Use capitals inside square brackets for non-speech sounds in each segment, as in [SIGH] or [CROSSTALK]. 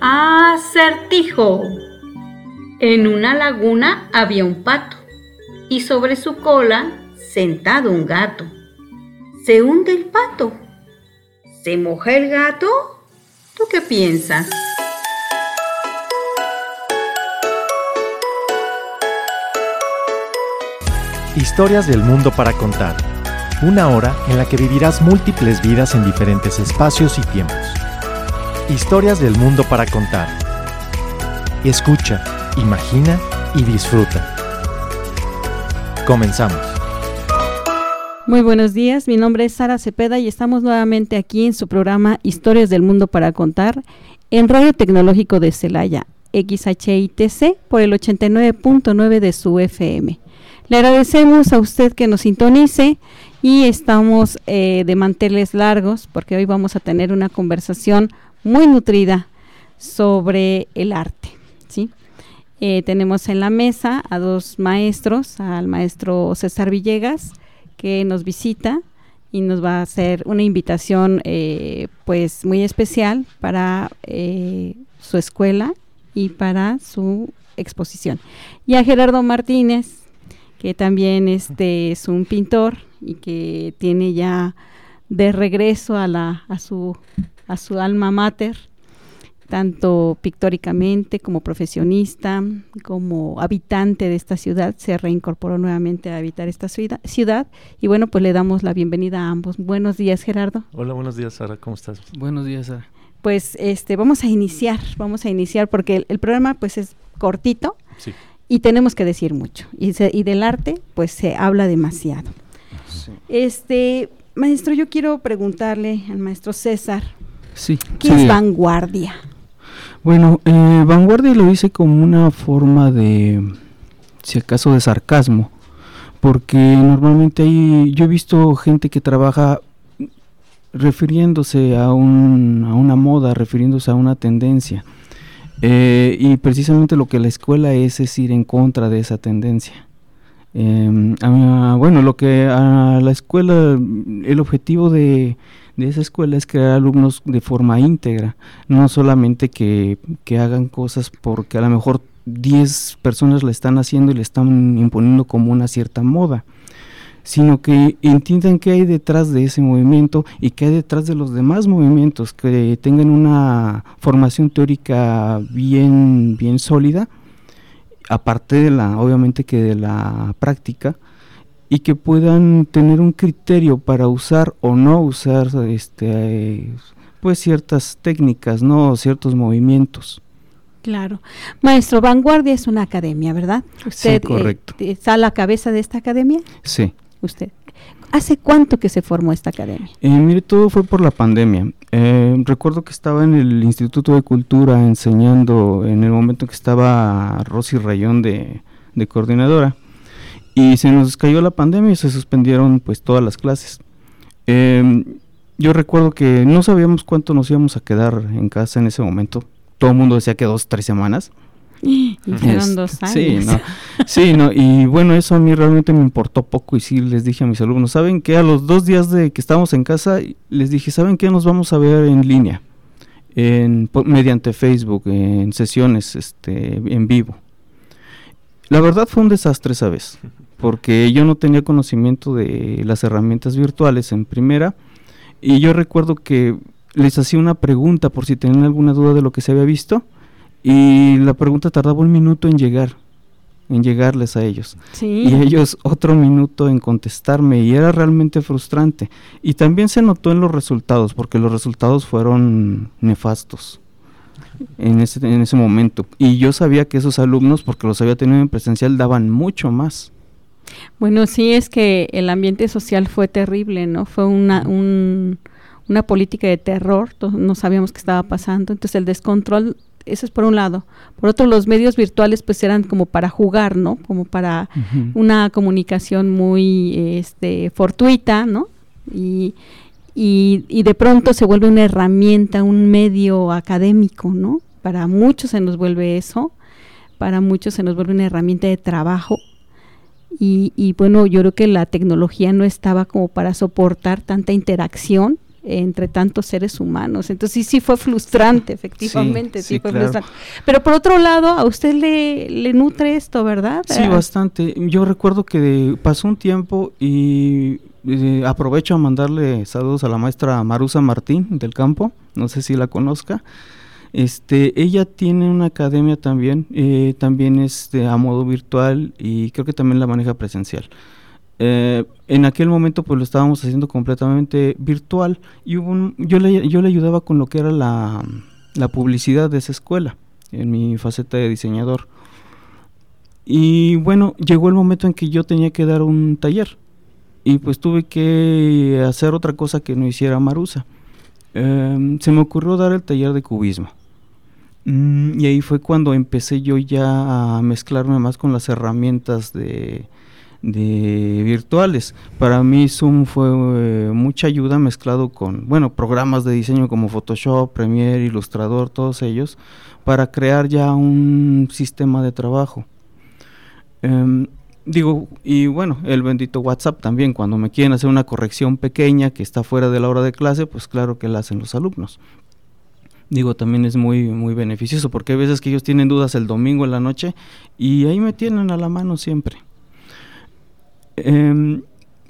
Acertijo. En una laguna había un pato y sobre su cola sentado un gato. Se hunde el pato. ¿Se moja el gato? ¿Tú qué piensas? Historias del mundo para contar. Una hora en la que vivirás múltiples vidas en diferentes espacios y tiempos. Historias del mundo para contar. Escucha, imagina y disfruta. Comenzamos. Muy buenos días, mi nombre es Sara Cepeda y estamos nuevamente aquí en su programa Historias del Mundo para Contar en Radio Tecnológico de Celaya, XHITC, por el 89.9 de su FM. Le agradecemos a usted que nos sintonice y estamos eh, de manteles largos porque hoy vamos a tener una conversación muy nutrida sobre el arte. ¿sí? Eh, tenemos en la mesa a dos maestros, al maestro César Villegas, que nos visita y nos va a hacer una invitación eh, pues muy especial para su escuela y para su exposición. Y a Gerardo Martínez, que también este es un pintor y que tiene ya de regreso a la a su a su alma mater tanto pictóricamente como profesionista, como habitante de esta ciudad, se reincorporó nuevamente a habitar esta ciudad. Y bueno, pues le damos la bienvenida a ambos. Buenos días, Gerardo. Hola, buenos días, Sara. ¿Cómo estás? Buenos días, Sara. Pues este, vamos a iniciar, vamos a iniciar porque el, el programa pues es cortito. Sí y tenemos que decir mucho. Y, y del arte, pues se habla demasiado. Este, maestro, yo quiero preguntarle al maestro César, sí, ¿qué es vanguardia? Bueno, eh, vanguardia lo hice como una forma de, si acaso, de sarcasmo, porque normalmente hay, yo he visto gente que trabaja refiriéndose a, un, a una moda, refiriéndose a una tendencia. Eh, y precisamente lo que la escuela es es ir en contra de esa tendencia. Em, bueno, lo que a la escuela, el objetivo de, esa escuela es crear alumnos de forma íntegra, no solamente que, que hagan cosas porque a lo mejor 10 personas la están haciendo y le están imponiendo como una cierta moda sino que entiendan qué hay detrás de ese movimiento y qué hay detrás de los demás movimientos, que tengan una formación teórica bien, bien sólida, aparte de la, obviamente que de la práctica, y que puedan tener un criterio para usar o no usar este pues ciertas técnicas, no ciertos movimientos. Claro. Maestro, Vanguardia es una academia, ¿verdad? ¿Usted sí, correcto. Eh, está a la cabeza de esta academia? Sí usted. ¿Hace cuánto que se formó esta academia? Eh, mire, todo fue por la pandemia. Eh, recuerdo que estaba en el Instituto de Cultura enseñando en el momento que estaba Rosy Rayón de, coordinadora y se nos cayó la pandemia y se suspendieron pues todas las clases. Em, yo recuerdo que no sabíamos cuánto nos íbamos a quedar en casa en ese momento. Todo el mundo decía que dos, tres semanas. [LAUGHS] Y fueron dos años. Sí, no, sí, no, y bueno, eso a mí realmente me importó poco y sí les dije a mis alumnos, ¿saben qué? A los dos días de que estábamos en casa, les dije, ¿saben qué? Nos vamos a ver en línea, en, mediante Facebook, en sesiones este, en vivo. La verdad fue un desastre esa vez, porque yo no tenía conocimiento de las herramientas virtuales en primera, y yo recuerdo que les hacía una pregunta por si tenían alguna duda de lo que se había visto, y la pregunta tardaba un minuto en llegar, en llegarles a ellos. Y ellos otro minuto en contestarme y era realmente frustrante. Y también se notó en los resultados, porque los resultados fueron nefastos en ese, en ese momento. Y yo sabía que esos alumnos, porque los había tenido en presencial, daban mucho más. Bueno, sí es que el ambiente social fue terrible, ¿no? Fue una, un, una política de terror, no sabíamos qué estaba pasando, entonces el descontrol eso es por un lado. Por otro, los medios virtuales pues eran como para jugar, ¿no? Como para una comunicación muy este, fortuita, ¿no? Y, y, de pronto se vuelve una herramienta, un medio académico, ¿no? Para muchos se nos vuelve eso, para muchos se nos vuelve una herramienta de trabajo. Y, y bueno, yo creo que la tecnología no estaba como para soportar tanta interacción entre tantos seres humanos. Entonces sí, sí fue frustrante, efectivamente, sí, fue frustrante. Pero por otro lado, a usted le, le nutre esto, ¿verdad? Sí, ah. bastante. Yo recuerdo que pasó un tiempo y eh, aprovecho a mandarle saludos a la maestra Marusa Martín del campo, no sé si la conozca. Este, ella tiene una academia también, eh, también es de, a modo virtual y creo que también la maneja presencial. Eh, en aquel momento pues lo estábamos haciendo completamente virtual y yo, le, ayudaba con lo que era la, la publicidad de esa escuela en mi faceta de diseñador. Y bueno, llegó el momento en que yo tenía que dar un taller y pues tuve que hacer otra cosa que no hiciera Marusa. Em, se me ocurrió dar el taller de cubismo. Mm, y ahí fue cuando empecé yo ya a mezclarme más con las herramientas de, de virtuales. Para mí Zoom fue eh, mucha ayuda mezclado con, bueno, programas de diseño como Photoshop, Premiere, Illustrator, todos ellos, para crear ya un sistema de trabajo. Em, digo, y bueno, el bendito WhatsApp también, cuando me quieren hacer una corrección pequeña que está fuera de la hora de clase, pues claro que la hacen los alumnos. Digo, también es muy, muy beneficioso, porque hay veces que ellos tienen dudas el domingo en la noche y ahí me tienen a la mano siempre. Em,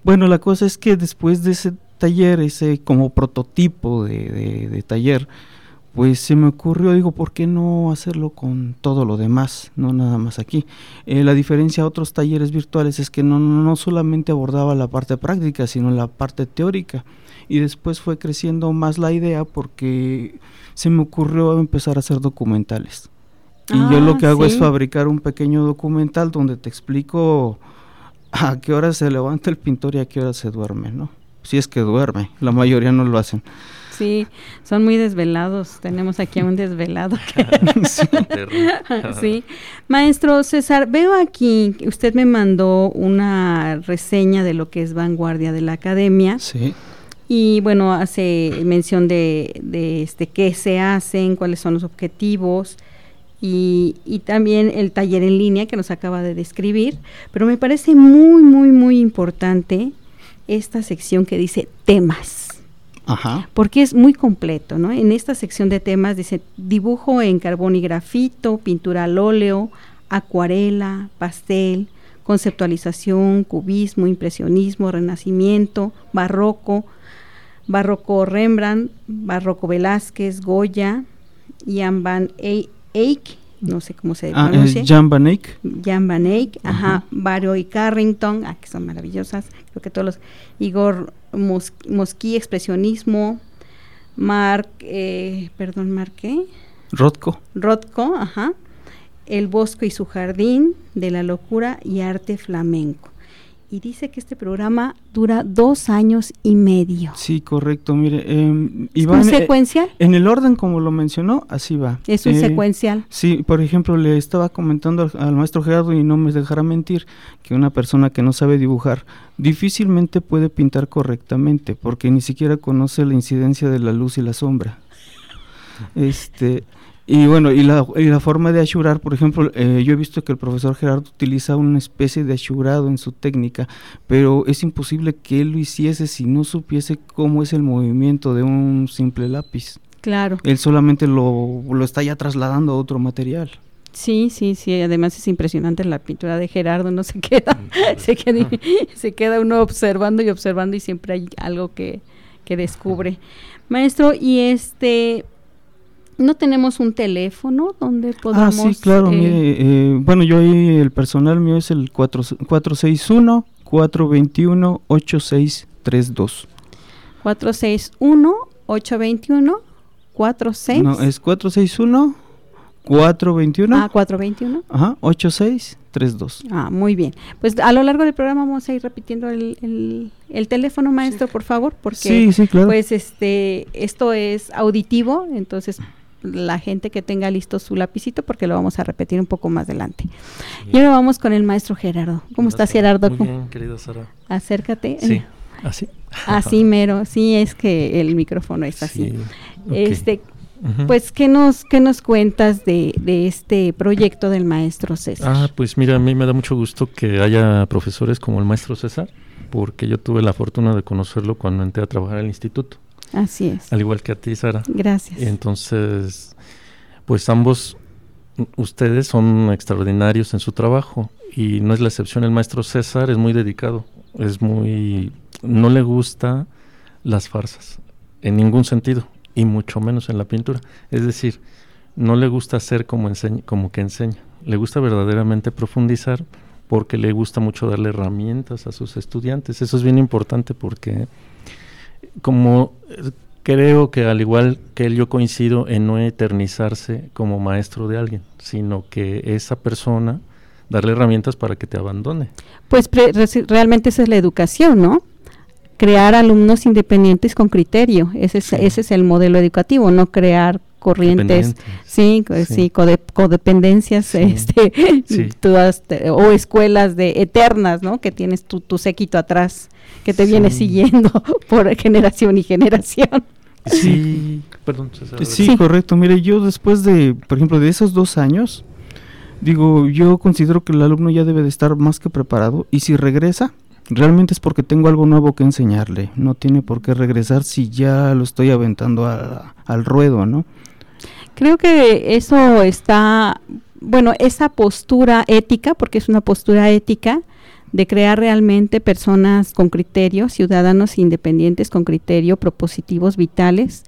bueno, la cosa es que después de ese taller, ese como prototipo de, taller, pues se me ocurrió, digo, ¿por qué no hacerlo con todo lo demás? No nada más aquí. Eh, la diferencia a otros talleres virtuales es que no, no solamente abordaba la parte práctica, sino la parte teórica. Y después fue creciendo más la idea porque se me ocurrió empezar a hacer documentales. Y yo lo ah, que hago es fabricar un pequeño documental donde te explico a qué hora se levanta el pintor y a qué hora se duerme, ¿no? Si es que duerme, la mayoría no lo hacen. Sí, son muy desvelados. Tenemos aquí a un desvelado. [LAUGHS] [LAUGHS] sí. Maestro César, veo aquí que usted me mandó una reseña de lo que es vanguardia de la academia. Sí. Y bueno, hace mención de, de este qué se hacen, cuáles son los objetivos y, y, también el taller en línea que nos acaba de describir, pero me parece muy, muy, muy importante esta sección que dice temas. Ajá. Porque es muy completo, ¿no? En esta sección de temas dice dibujo en carbón y grafito, pintura al óleo, acuarela, pastel, conceptualización, cubismo, impresionismo, renacimiento, barroco, barroco Rembrandt, barroco Velázquez, Goya, Jan van Eyck, no sé cómo se ah, pronuncia. Jan van Eyck. Jan van Eyck, ajá, Barrio y Carrington, ah, que son maravillosas, creo que todos los, Igor Mosquí, expresionismo, Mark, eh, perdón, Mark, ¿qué? Rothko. Rothko, ajá, El Bosco y su Jardín, de la Locura y Arte Flamenco y dice que este programa dura dos años y medio. Sí, correcto. Mire, eh, ¿Es un secuencial? En el orden como lo mencionó, así va. Es un eh, secuencial. Sí, por ejemplo, le estaba comentando al, maestro Gerardo y no me dejará mentir que una persona que no sabe dibujar difícilmente puede pintar correctamente porque ni siquiera conoce la incidencia de la luz y la sombra. [LAUGHS] Este, y bueno, y la, y la forma de ashurar, por ejemplo, eh, yo he visto que el profesor Gerardo utiliza una especie de ashurado en su técnica, pero es imposible que él lo hiciese si no supiese cómo es el movimiento de un simple lápiz. Claro. Él solamente lo, lo está ya trasladando a otro material. Sí, sí, sí. Además es impresionante la pintura de Gerardo. No [LAUGHS] se queda, se queda, [LAUGHS] se queda uno observando y observando y siempre hay algo que, que descubre. Maestro, y este, no tenemos un teléfono donde podamos... Ah, sí, claro, eh, eh, bueno, yo ahí el personal mío es el 461-421-8632. 461-821-46... No, es 461... 421. Ah, 421. Ajá, 8632. Ah, muy bien. Pues a lo largo del programa vamos a ir repitiendo el, el, teléfono, maestro, por favor, porque sí, sí, claro. pues este esto es auditivo, entonces la gente que tenga listo su lapicito porque lo vamos a repetir un poco más adelante. Y ahora vamos con el maestro Gerardo. ¿Cómo estás, Gerardo? Muy bien, querida Sara. Acércate. Sí, así. Así mero, sí, es que el micrófono es así. Este, pues, ¿qué nos, qué nos cuentas de, de este proyecto del maestro César? Ah, pues mira, a mí me da mucho gusto que haya profesores como el maestro César, porque yo tuve la fortuna de conocerlo cuando entré a trabajar al instituto. Así es. Al igual que a ti, Sara. Gracias. Entonces, pues ambos, ustedes son extraordinarios en su trabajo y no es la excepción. El maestro César es muy dedicado, es muy, no le gusta las farsas en ningún sentido y mucho menos en la pintura. Es decir, no le gusta hacer como, como que enseña, le gusta verdaderamente profundizar porque le gusta mucho darle herramientas a sus estudiantes. Eso es bien importante porque como creo que al igual que él yo coincido en no eternizarse como maestro de alguien, sino que esa persona darle herramientas para que te abandone. Pues realmente esa es la educación, ¿no? Crear alumnos independientes con criterio, ese es, ese es el modelo educativo, no crear corrientes, sí, sí, codependencias, este, todas, [LAUGHS] o escuelas de eternas, ¿no? Que tienes tu, tu séquito atrás, que te viene siguiendo [LAUGHS] por generación y generación. Sí, [LAUGHS] perdón. Sí, correcto. Mire, yo después de, por ejemplo, de esos dos años, digo, yo considero que el alumno ya debe de estar más que preparado y si regresa, realmente es porque tengo algo nuevo que enseñarle. No tiene por qué regresar si ya lo estoy aventando al ruedo, ¿no? Creo que eso está, bueno, esa postura ética, porque es una postura ética, de crear realmente personas con criterio, ciudadanos independientes con criterio, propositivos, vitales.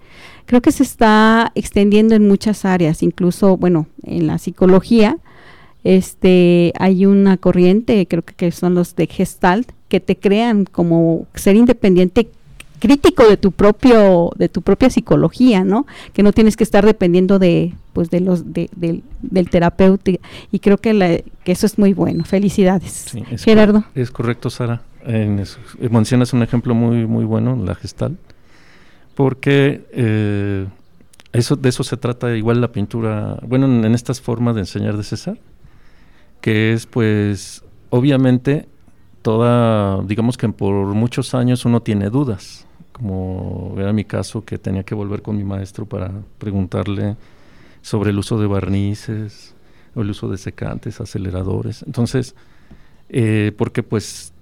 Creo que se está extendiendo en muchas áreas, incluso, bueno, en la psicología, este, hay una corriente, creo que, que son los de Gestalt, que te crean como ser independiente crítico de tu propio de tu propia psicología no que no tienes que estar dependiendo de pues de los de, del terapeuta. Y creo que, que eso es muy bueno. Felicidades Gerardo. es correcto Sara. En mencionas un ejemplo muy muy bueno la gestal porque eh, eso de eso se trata igual la pintura bueno en, en estas formas de enseñar de César que es pues obviamente toda, digamos que por muchos años uno tiene dudas como era mi caso que tenía que volver con mi maestro para preguntarle sobre el uso de barnices o el uso de secantes, aceleradores. Entonces, eh, porque pues,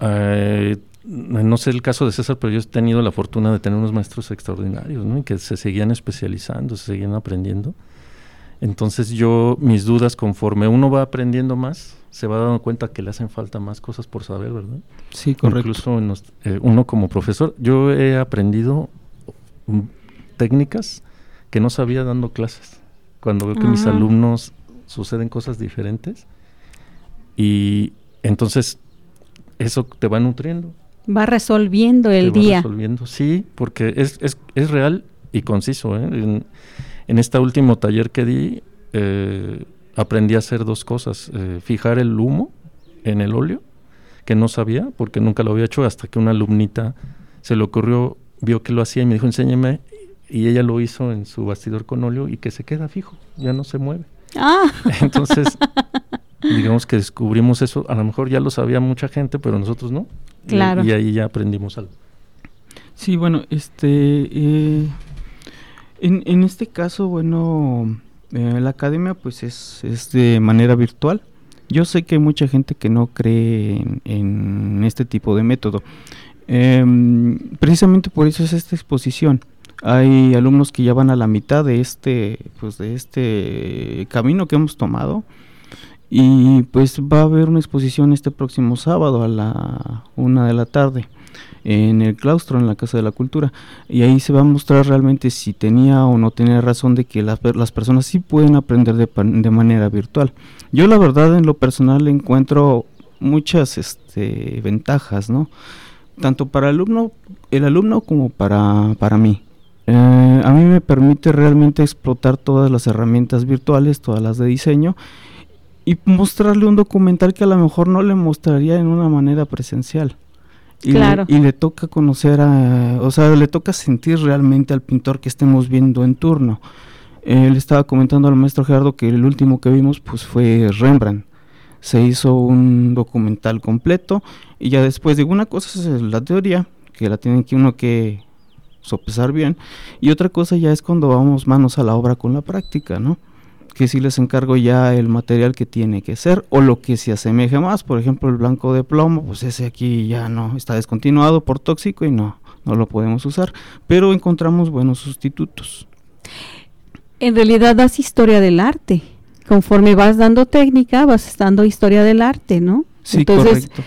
eh, no sé el caso de César, pero yo he tenido la fortuna de tener unos maestros extraordinarios, ¿no? Y que se seguían especializando, se seguían aprendiendo. Entonces yo, mis dudas, conforme uno va aprendiendo más, se va dando cuenta que le hacen falta más cosas por saber, ¿verdad? Sí, correcto. Incluso eh, uno como profesor, yo he aprendido mm, técnicas que no sabía dando clases. Cuando veo que mis alumnos suceden cosas diferentes y entonces eso te va nutriendo. Va resolviendo el te día. Va resolviendo, sí, porque es, es, es real y conciso. ¿eh? En, en este último taller que di, eh, aprendí a hacer dos cosas. Eh, fijar el humo en el óleo, que no sabía, porque nunca lo había hecho, hasta que una alumnita se le ocurrió, vio que lo hacía y me dijo, enséñeme. Y ella lo hizo en su bastidor con óleo y que se queda fijo, ya no se mueve. Ah. [LAUGHS] Entonces, digamos que descubrimos eso. A lo mejor ya lo sabía mucha gente, pero nosotros no. Claro. Y, ahí ya aprendimos algo. Sí, bueno, este, eh, en, en este caso, bueno, eh, la academia pues es, es, de manera virtual. Yo sé que hay mucha gente que no cree en, este tipo de método. Em, precisamente por eso es esta exposición. Hay alumnos que ya van a la mitad de este, pues de este camino que hemos tomado. Y pues va a haber una exposición este próximo sábado a la una de la tarde en el claustro, en la Casa de la Cultura. Y ahí se va a mostrar realmente si tenía o no tenía razón de que las, las personas sí pueden aprender de, de, manera virtual. Yo la verdad en lo personal encuentro muchas este, ventajas, ¿no? Tanto para el alumno, el alumno como para, para mí. Eh, a mí me permite realmente explotar todas las herramientas virtuales, todas las de diseño, y mostrarle un documental que a lo mejor no le mostraría en una manera presencial. Y, claro. le, y le toca conocer a, o sea, le toca sentir realmente al pintor que estemos viendo en turno. Él estaba comentando al maestro Gerardo que el último que vimos pues fue Rembrandt. Se hizo un documental completo y ya después digo una cosa es la teoría, que la tienen que uno que sopesar bien, y otra cosa ya es cuando vamos manos a la obra con la práctica, ¿no? Que sí les encargo ya el material que tiene que ser o lo que se asemeje más, por ejemplo el blanco de plomo, pues ese aquí ya no está descontinuado por tóxico y no, no lo podemos usar, pero encontramos buenos sustitutos. En realidad das historia del arte. Conforme vas dando técnica, vas dando historia del arte, ¿no? Sí, correcto.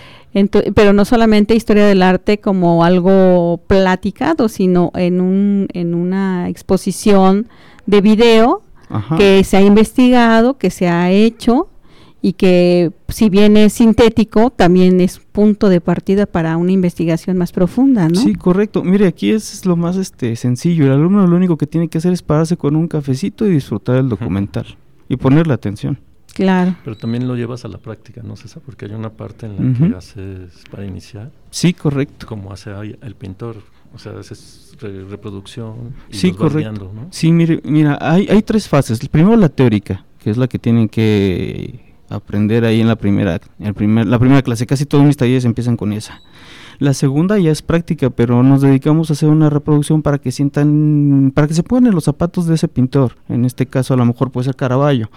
pero no solamente historia del arte como algo platicado, sino en, un, en una exposición de video que se ha investigado, que se ha hecho y que si bien es sintético, también es punto de partida para una investigación más profunda, ¿no? Sí, correcto. Mire, aquí es lo más este sencillo. El alumno lo único que tiene que hacer es pararse con un cafecito y disfrutar el documental y ponerle atención. Claro. Pero también lo llevas a la práctica, ¿no, César? Porque hay una parte en la que haces para iniciar. Sí, correcto. Como hace el pintor. O sea, haces reproducción. Y sí, correcto. ¿no? Sí, mire, mira, hay, hay tres fases. Primero la teórica, que es la que tienen que aprender ahí en la primera, el primer, la primera clase. Casi todos mis talleres empiezan con esa. La segunda ya es práctica, pero nos dedicamos a hacer una reproducción para que sientan, para que se pongan en los zapatos de ese pintor. En este caso a lo mejor puede ser Caravaggio.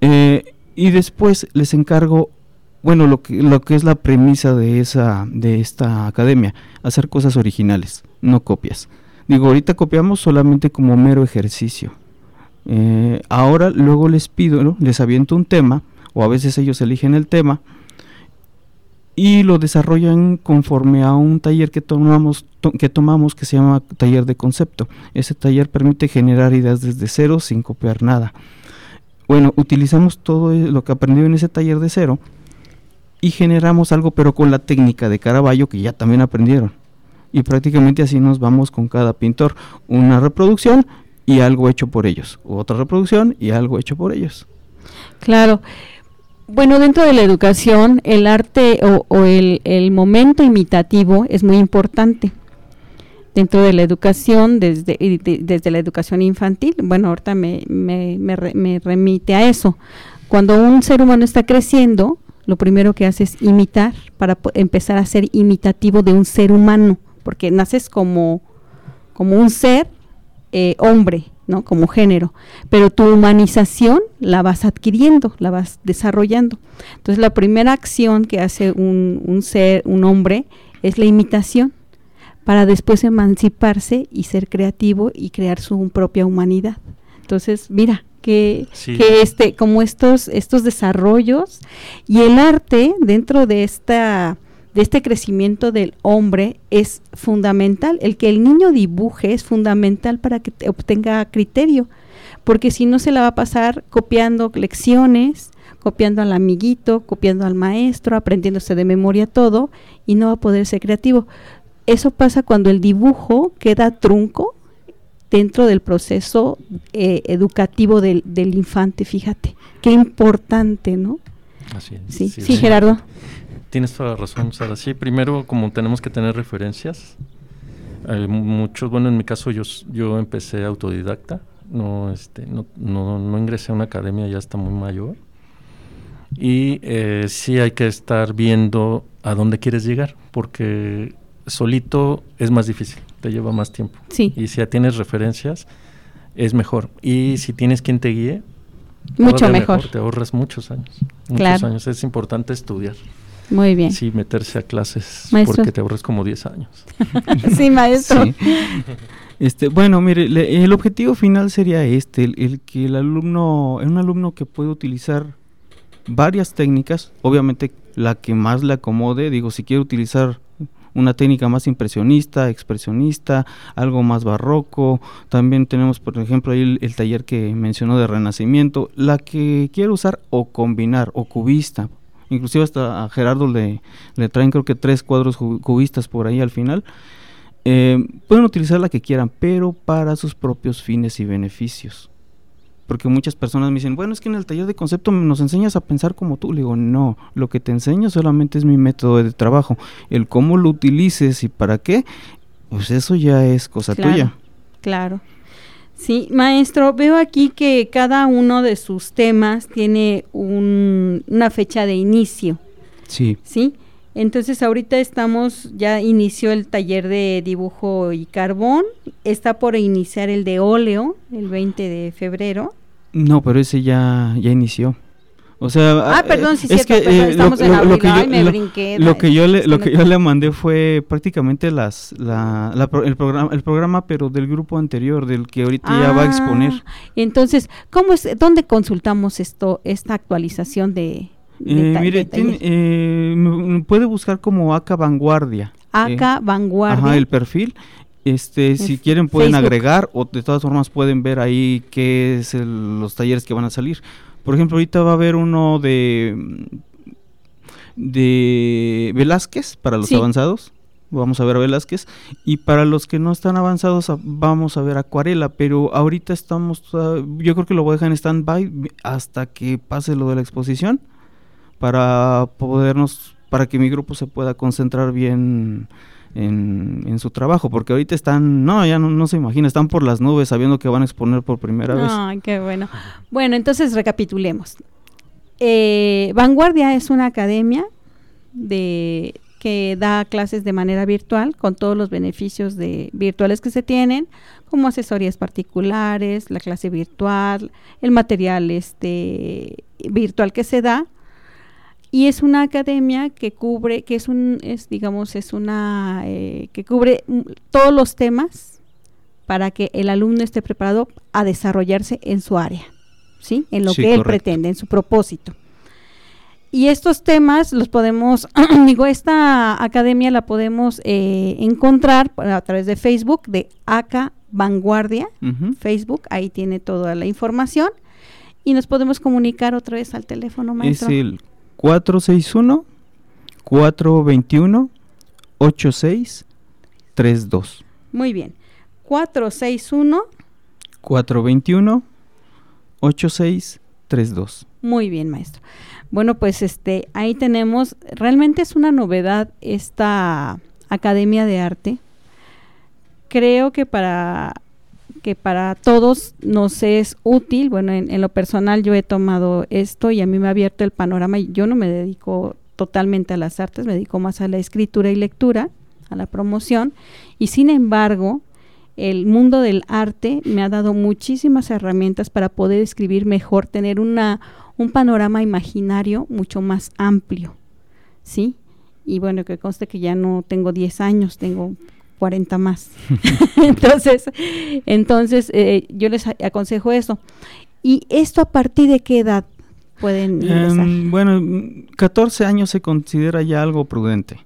Eh, y después les encargo, bueno, lo que, lo que es la premisa de, esa, de esta academia, hacer cosas originales, no copias. Digo, ahorita copiamos solamente como mero ejercicio. Eh, ahora luego les pido, les aviento un tema o a veces ellos eligen el tema y lo desarrollan conforme a un taller que tomamos, que tomamos que se llama taller de concepto. Ese taller permite generar ideas desde cero sin copiar nada. Bueno, utilizamos todo e, lo que aprendió en ese taller de cero y generamos algo pero con la técnica de Caravaggio que ya también aprendieron. Y prácticamente así nos vamos con cada pintor. Una reproducción y algo hecho por ellos. Otra reproducción y algo hecho por ellos. Claro. Bueno, dentro de la educación, el arte o, el, momento imitativo es muy importante. Dentro de la educación, desde, desde la educación infantil, bueno, ahorita me, me, me, remite a eso. Cuando un ser humano está creciendo, lo primero que hace es imitar para empezar a ser imitativo de un ser humano, porque naces como, como un ser eh, hombre, ¿no? Como género, pero tu humanización la vas adquiriendo, la vas desarrollando. Entonces la primera acción que hace un, ser, un hombre, es la imitación, para después emanciparse y ser creativo y crear su propia humanidad. Entonces, mira, que, que, este, como estos, estos desarrollos y el arte dentro de esta de este crecimiento del hombre es fundamental. El que el niño dibuje es fundamental para que obtenga criterio, porque si no se la va a pasar copiando lecciones, copiando al amiguito, copiando al maestro, aprendiéndose de memoria todo y no va a poder ser creativo. Eso pasa cuando el dibujo queda trunco dentro del proceso eh, educativo del, del, infante, fíjate. Qué importante, ¿no? Así es. Sí, sí, Gerardo. Tienes toda la razón, Sara. Sí, primero como tenemos que tener referencias. Hay muchos, bueno, en mi caso yo, yo empecé autodidacta, no, este, no, no, no ingresé a una academia ya está muy mayor. Y eh, sí hay que estar viendo a dónde quieres llegar, porque solito es más difícil, te lleva más tiempo. Sí. Y si ya tienes referencias, es mejor. Y si tienes quien te guíe, mucho mejor. Te ahorras muchos años. Muchos años. Es importante estudiar. Muy bien. Sí, meterse a clases porque te ahorras como 10 años. [LAUGHS] sí, maestro. Este, bueno, mire, el objetivo final sería este, el, que el alumno, un alumno que puede utilizar varias técnicas, obviamente la que más le acomode, digo, si quiere utilizar una técnica más impresionista, expresionista, algo más barroco. También tenemos, por ejemplo, ahí el, taller que mencionó de renacimiento, la que quiere usar o combinar, o cubista inclusive hasta a Gerardo le, le traen creo que tres cuadros cubistas por ahí al final. Eh, pueden utilizar la que quieran, pero para sus propios fines y beneficios. Porque muchas personas me dicen, bueno, es que en el taller de concepto nos enseñas a pensar como tú. Le digo, no, lo que te enseño solamente es mi método de trabajo. El cómo lo utilices y para qué, pues eso ya es cosa tuya. Claro. Sí, maestro, veo aquí que cada uno de sus temas tiene una fecha de inicio. Sí. Sí. Entonces ahorita estamos, ya inició el taller de dibujo y carbón, está por iniciar el de óleo el 20 de febrero. No, pero ese ya, ya inició. O sea, ah, perdón, sí, es cierto, que eh, estamos lo, en abril, lo que yo, ay, me lo- brinqué. lo que yo le lo que yo le mandé fue prácticamente las la, la el programa el programa pero del grupo anterior del que ahorita ya va a exponer. Ah, Entonces, ¿cómo es, dónde consultamos esto, esta actualización de Eh, mire, tiene, eh, puede buscar como ACA Vanguardia. Eh, Vanguardia. Ajá, el perfil. Este, si En quieren pueden Facebook. agregar o de todas formas pueden ver ahí qué es el- los talleres que van a salir. Por ejemplo, ahorita va a haber uno de de Velázquez para los Sí. avanzados. Vamos a ver a Velázquez y para los que no están avanzados a- vamos a ver Acuarela, pero ahorita estamos toda- yo creo que lo voy a dejar en stand-by hasta que pase lo de la exposición para podernos para que mi grupo se pueda concentrar bien en, su trabajo, porque ahorita están, no, ya no, no se imagina, están por las nubes sabiendo que van a exponer por primera vez. Ay, qué bueno. Bueno, entonces recapitulemos. Eh, Vanguardia es una academia de que da clases de manera virtual con todos los beneficios de virtuales que se tienen, como asesorías particulares, la clase virtual, el material este virtual que se da y es una academia que cubre, que es un, es digamos, es una eh, que cubre mm, todos los temas para que el alumno esté preparado a desarrollarse en su área, ¿sí? En lo Sí, que él correcto. pretende, en su propósito. Y estos temas los podemos, [CLEARS THROAT] digo, esta academia la podemos eh, encontrar a través de Facebook de ACA Vanguardia. Facebook, ahí tiene toda la información y nos podemos comunicar otra vez al teléfono, Es maestro. el 461 421 8632 Muy bien. 461 421 8632 Muy bien, maestro. Bueno, pues este, ahí tenemos, realmente es una novedad esta Academia de Arte. Creo que para que para todos nos es útil. Bueno, en, lo personal yo he tomado esto y a mí me ha abierto el panorama. Yo no me dedico totalmente a las artes, me dedico más a la escritura y lectura, a la promoción. Y sin embargo, el mundo del arte me ha dado muchísimas herramientas para poder escribir mejor, tener una, un panorama imaginario mucho más amplio, ¿sí? Y bueno, que conste que ya no tengo 10 años, tengo 40 más. [LAUGHS] entonces, entonces eh, yo les aconsejo eso. ¿Y esto a partir de qué edad pueden ingresar? Em, bueno, mm, 14 años se considera ya algo prudente.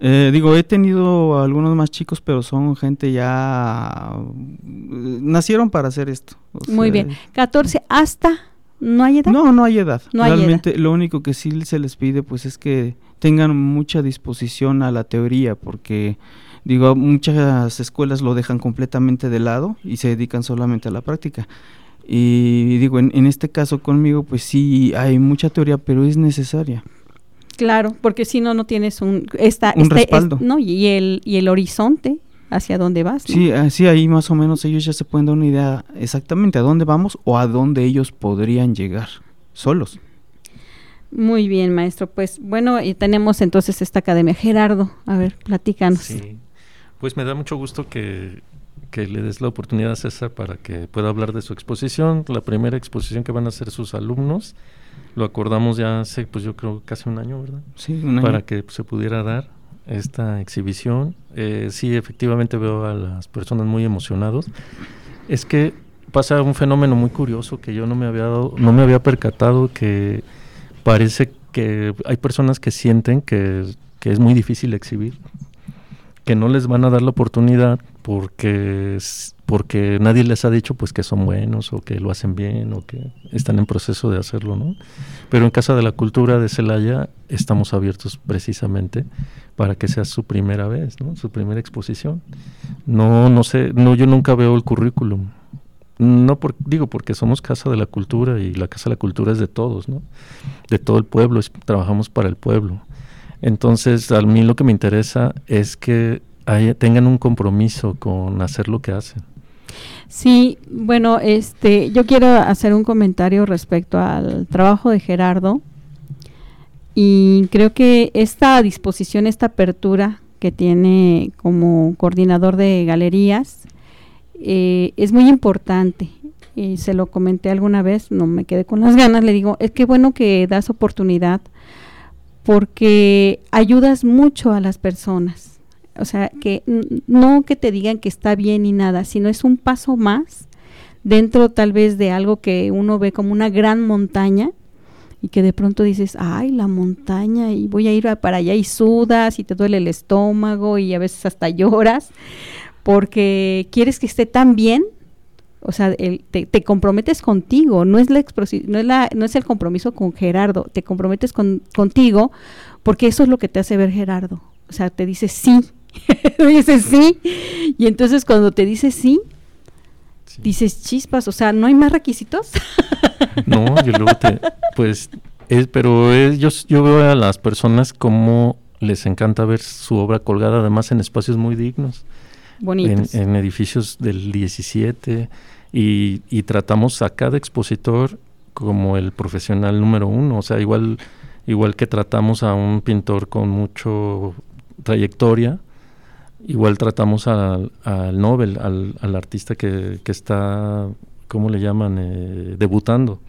Eh, digo, he tenido algunos más chicos, pero son gente ya... mm, Nacieron para hacer esto. o Muy sea, bien. 14 hasta... ¿No hay edad? No, no hay edad. No hay edad. Realmente lo único que sí se les pide pues es que tengan mucha disposición a la teoría porque digo, muchas escuelas lo dejan completamente de lado y se dedican solamente a la práctica. Y digo, en, en este caso conmigo pues sí hay mucha teoría, pero es necesaria. Claro, porque si no, no tienes un... Esta, Un este- es- respaldo. no, y el, y el horizonte hacia dónde vas. ¿no? Sí, así ahí más o menos ellos ya se pueden dar una idea exactamente a dónde vamos o a dónde ellos podrían llegar solos. Muy bien, maestro. Pues bueno, y tenemos entonces esta academia. Gerardo, a ver, platícanos. Sí. Pues me da mucho gusto que, que le des la oportunidad a César para que pueda hablar de su exposición, la primera exposición que van a hacer sus alumnos. Lo acordamos ya hace, pues yo creo, casi un año, ¿verdad? Sí, un año. Para que se pudiera dar esta exhibición. Eh, sí, efectivamente veo a las personas muy emocionados. Es que pasa un fenómeno muy curioso que yo no me había dado, no me había percatado que parece que hay personas que sienten que, que es muy difícil exhibir, que no les van a dar la oportunidad porque, porque nadie les ha dicho pues que son buenos o que lo hacen bien o que están en proceso de hacerlo, ¿no? Pero en Casa de la Cultura de Celaya estamos abiertos precisamente para que sea su primera vez, ¿no? Su primera exposición. No, no sé, no, yo nunca veo el currículum. No por, digo porque somos Casa de la Cultura y la Casa de la Cultura es de todos, ¿no? De todo el pueblo, es- trabajamos para el pueblo. Entonces, a mí lo que me interesa es que tengan un compromiso con hacer lo que hacen. Sí, bueno, este, yo quiero hacer un comentario respecto al trabajo de Gerardo y creo que esta disposición, esta apertura que tiene como coordinador de galerías eh, es muy importante. y se lo comenté alguna vez, no me quedé con las ganas, le digo, es que bueno que das oportunidad porque ayudas mucho a las personas. O sea, que no que te digan que está bien ni nada, sino es un paso más dentro tal vez de algo que uno ve como una gran montaña y que de pronto dices, ay, la montaña y voy a ir para allá y sudas y te duele el estómago y a veces hasta [LAUGHS] lloras porque quieres que esté tan bien o sea, te, comprometes contigo, no es, la no, es la, no es el compromiso con Gerardo, te comprometes con, contigo porque eso es lo que te hace ver Gerardo. O sea, te dice sí, [LAUGHS] dice sí, y entonces cuando te dice sí, dices chispas, o sea, ¿no hay más requisitos? [LAUGHS] no, yo luego te, pues, es, pero es, yo, yo veo a las personas como les encanta ver su obra colgada, además en espacios muy dignos. En, edificios del 17 y, tratamos a cada expositor como el profesional número uno, o sea, igual, igual que tratamos a un pintor con mucho trayectoria, igual tratamos al, al Nobel, al, artista que, que, está, ¿cómo le llaman?, eh, debutando.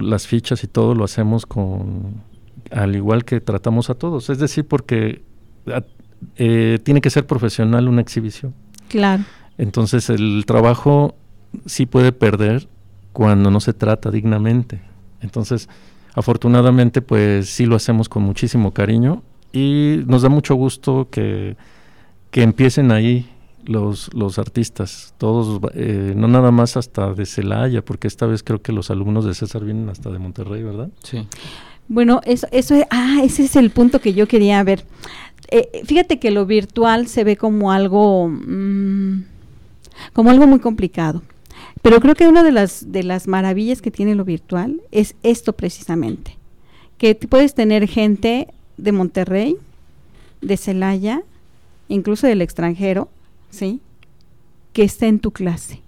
las fichas y todo lo hacemos con, al igual que tratamos a todos, es decir, porque eh, tiene que ser profesional una exhibición. Claro. Entonces el trabajo sí puede perder cuando no se trata dignamente. Entonces, afortunadamente, pues sí lo hacemos con muchísimo cariño y nos da mucho gusto que, que empiecen ahí los, los artistas, todos, eh, no nada más hasta de Celaya, porque esta vez creo que los alumnos de César vienen hasta de Monterrey, ¿verdad? Sí. Bueno, eso, eso, ah, ese es el punto que yo quería ver. Eh, fíjate que lo virtual se ve como algo, mm, como algo muy complicado. Pero creo que una de las, de las maravillas que tiene lo virtual es esto precisamente, que puedes tener gente de Monterrey, de Celaya, incluso del extranjero, ¿sí? Que está en tu clase,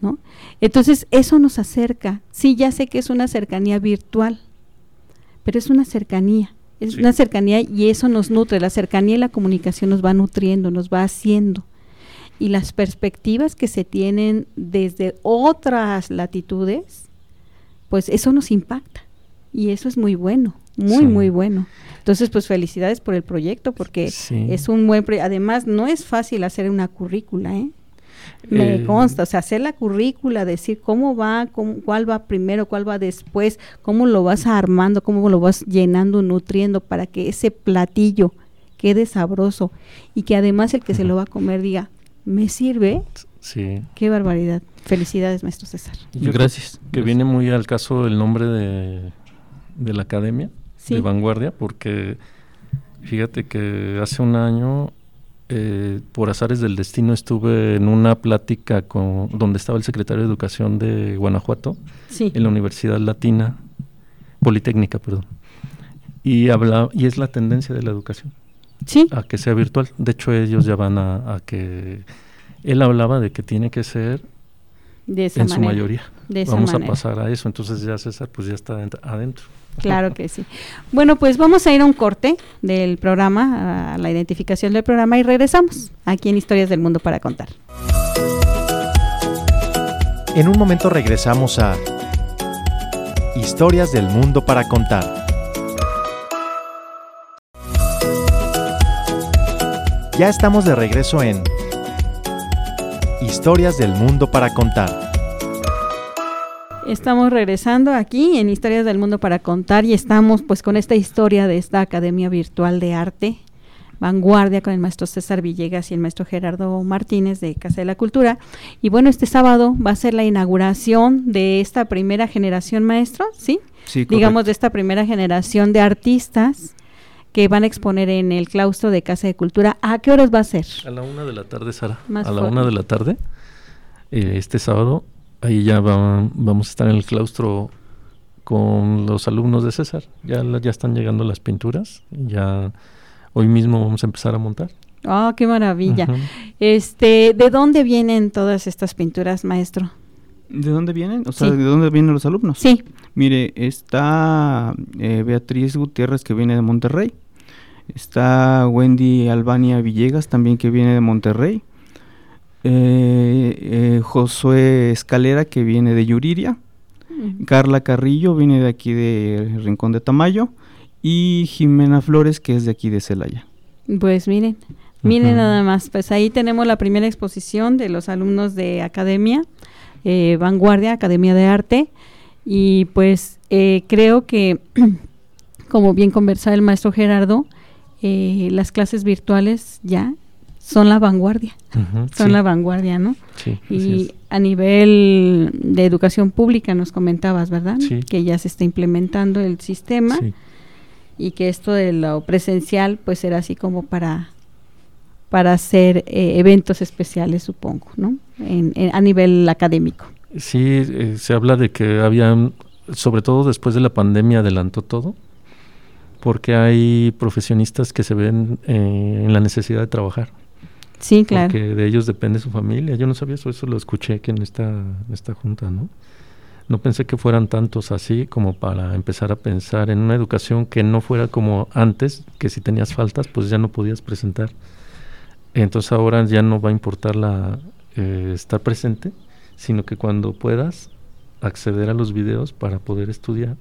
¿no? Entonces, eso nos acerca. Sí, ya sé que es una cercanía virtual, pero es una cercanía. Es una cercanía y eso nos nutre. La cercanía y la comunicación nos va nutriendo, nos va haciendo. Y las perspectivas que se tienen desde otras latitudes, pues eso nos impacta. Y eso es muy bueno, muy, muy bueno. Entonces, pues felicidades por el proyecto, porque es un buen... Además, no es fácil hacer una currícula, ¿eh? Me eh, consta, o sea, hacer la currícula, decir cómo va, cuál va primero, cuál va después, cómo lo vas armando, cómo lo vas llenando, nutriendo para que ese platillo quede sabroso y que además el que se lo va a comer diga, ¿me sirve? Sí. Qué barbaridad. Felicidades, maestro César. Gracias. Que viene muy al caso el nombre de, la academia de vanguardia, porque fíjate que hace un año eh, por azares del destino estuve en una plática con donde estaba el secretario de Educación de Guanajuato, en la Universidad Latina, Politécnica, perdón. Y habla, y es la tendencia de la educación. Sí. A que sea virtual. De hecho, ellos ya van a, que él hablaba de que tiene que ser en su mayoría. Vamos a pasar a eso. Entonces ya César pues ya está adentro. Claro que sí. Bueno, pues vamos a ir a un corte del programa, a la identificación del programa y regresamos aquí en Historias del Mundo para contar. En un momento regresamos a Historias del Mundo para contar. Ya estamos de regreso en Historias del Mundo para contar. Estamos regresando aquí en Historias del Mundo para contar y estamos pues con esta historia de esta Academia Virtual de Arte Vanguardia con el maestro César Villegas y el maestro Gerardo Martínez de Casa de la Cultura. Y bueno, este sábado va a ser la inauguración de esta primera generación, maestro, ¿sí? Sí, Digamos de esta primera generación de artistas que van a exponer en el claustro de Casa de Cultura. ¿A qué horas va a ser? A la una de la tarde, Sara. a la una de la tarde, eh, este sábado, ahí ya vamos a estar en el claustro con los alumnos de César. Ya, ya están llegando las pinturas. Ya hoy mismo vamos a empezar a montar. ¡Oh, qué maravilla! Este, ¿de dónde vienen todas estas pinturas, maestro? ¿De dónde vienen? O sea, ¿de dónde vienen los alumnos? Sí. Mire, está eh, Beatriz Gutiérrez que viene de Monterrey. Está Wendy Albania Villegas también que viene de Monterrey. Eh, Josué Escalera, que viene de Yuriria, Carla Carrillo viene de aquí de Rincón de Tamayo. Y Jimena Flores que es de aquí de Celaya. Pues miren, miren nada más, pues ahí tenemos la primera exposición de los alumnos de Academia eh, Vanguardia, Academia de Arte. Y pues eh, creo que [CLEARS THROAT] como bien conversaba el maestro Gerardo, eh, las clases virtuales ya son la vanguardia, son la vanguardia, ¿no? Sí, y a nivel de educación pública nos comentabas, ¿verdad? Sí. Que ya se está implementando el sistema Sí. y que esto de lo presencial pues era así como para para hacer eh, eventos especiales, supongo, ¿no? En, en- a nivel académico. Sí, eh, se habla de que había, sobre todo después de la pandemia, adelantó todo, porque hay profesionistas que se ven eh, en la necesidad de trabajar, Sí, claro. porque de ellos depende su familia. Yo no sabía eso, eso lo escuché que en esta, en esta junta, ¿no? No pensé que fueran tantos así como para empezar a pensar en una educación que no fuera como antes, que si tenías faltas, pues ya no podías presentar. Entonces ahora ya no va a importar la, eh, estar presente, sino que cuando puedas acceder a los videos para poder estudiar